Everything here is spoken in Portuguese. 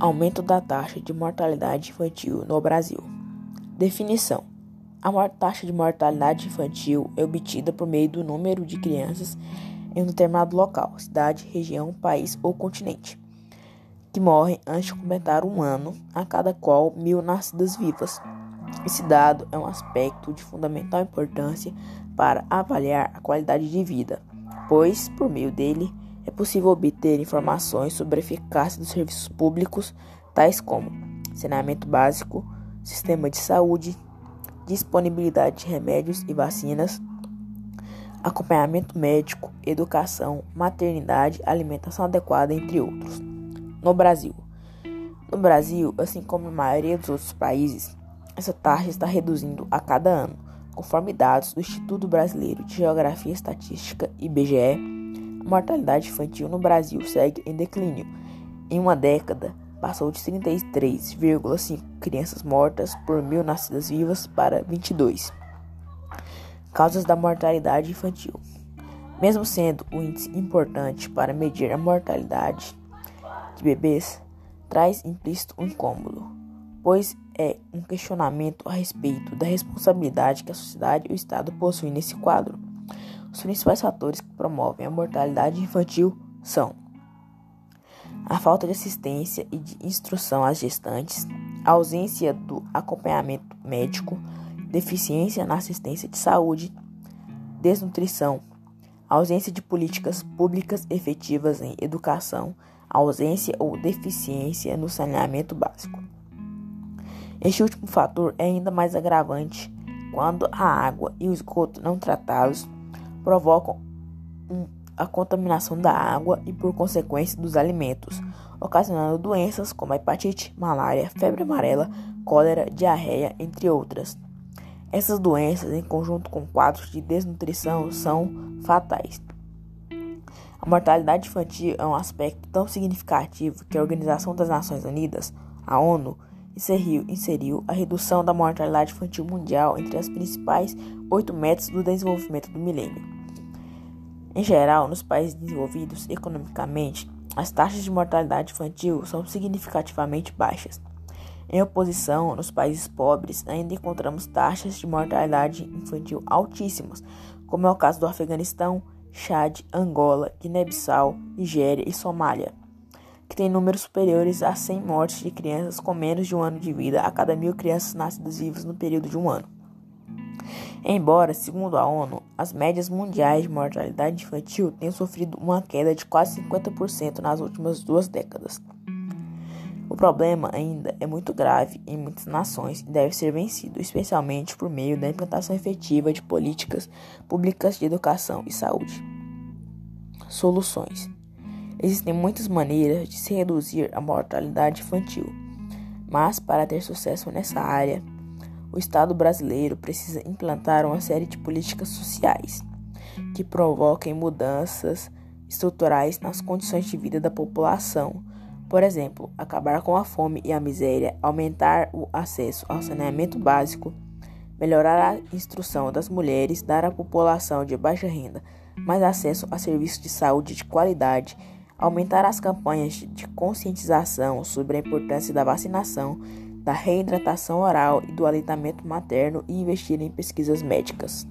Aumento da taxa de mortalidade infantil no Brasil. Definição: A taxa de mortalidade infantil é obtida por meio do número de crianças em um determinado local, cidade, região, país ou continente, que morrem antes de completar um ano, a cada qual mil nascidas vivas. Esse dado é um aspecto de fundamental importância para avaliar a qualidade de vida, pois, por meio dele, possível obter informações sobre a eficácia dos serviços públicos, tais como saneamento básico, sistema de saúde, disponibilidade de remédios e vacinas, acompanhamento médico, educação, maternidade, alimentação adequada, entre outros. No Brasil. No Brasil, assim como na maioria dos outros países, essa taxa está reduzindo a cada ano, conforme dados do Instituto Brasileiro de Geografia e Estatística, IBGE mortalidade infantil no Brasil segue em declínio. Em uma década, passou de 33,5 crianças mortas por mil nascidas vivas para 22. Causas da mortalidade infantil. Mesmo sendo um índice importante para medir a mortalidade de bebês, traz implícito um incômodo, pois é um questionamento a respeito da responsabilidade que a sociedade e o Estado possuem nesse quadro. Os principais fatores que promovem a mortalidade infantil são a falta de assistência e de instrução às gestantes, a ausência do acompanhamento médico, deficiência na assistência de saúde, desnutrição, ausência de políticas públicas efetivas em educação, ausência ou deficiência no saneamento básico. Este último fator é ainda mais agravante quando a água e o esgoto não tratados provocam a contaminação da água e, por consequência, dos alimentos, ocasionando doenças como hepatite, malária, febre amarela, cólera, diarreia, entre outras. Essas doenças, em conjunto com quadros de desnutrição, são fatais. A mortalidade infantil é um aspecto tão significativo que a Organização das Nações Unidas, a ONU, inseriu, inseriu a redução da mortalidade infantil mundial entre as principais oito metas do desenvolvimento do milênio. Em geral, nos países desenvolvidos economicamente, as taxas de mortalidade infantil são significativamente baixas. Em oposição, nos países pobres, ainda encontramos taxas de mortalidade infantil altíssimas, como é o caso do Afeganistão, Chad, Angola, Guiné-Bissau, Nigéria e Somália que tem números superiores a 100 mortes de crianças com menos de um ano de vida a cada mil crianças nascidas vivas no período de um ano. Embora, segundo a ONU, as médias mundiais de mortalidade infantil tenham sofrido uma queda de quase 50% nas últimas duas décadas. O problema ainda é muito grave em muitas nações e deve ser vencido, especialmente por meio da implantação efetiva de políticas públicas de educação e saúde. Soluções: Existem muitas maneiras de se reduzir a mortalidade infantil, mas para ter sucesso nessa área, o Estado brasileiro precisa implantar uma série de políticas sociais que provoquem mudanças estruturais nas condições de vida da população. Por exemplo, acabar com a fome e a miséria, aumentar o acesso ao saneamento básico, melhorar a instrução das mulheres, dar à população de baixa renda mais acesso a serviços de saúde de qualidade aumentar as campanhas de conscientização sobre a importância da vacinação, da reidratação oral e do aleitamento materno e investir em pesquisas médicas.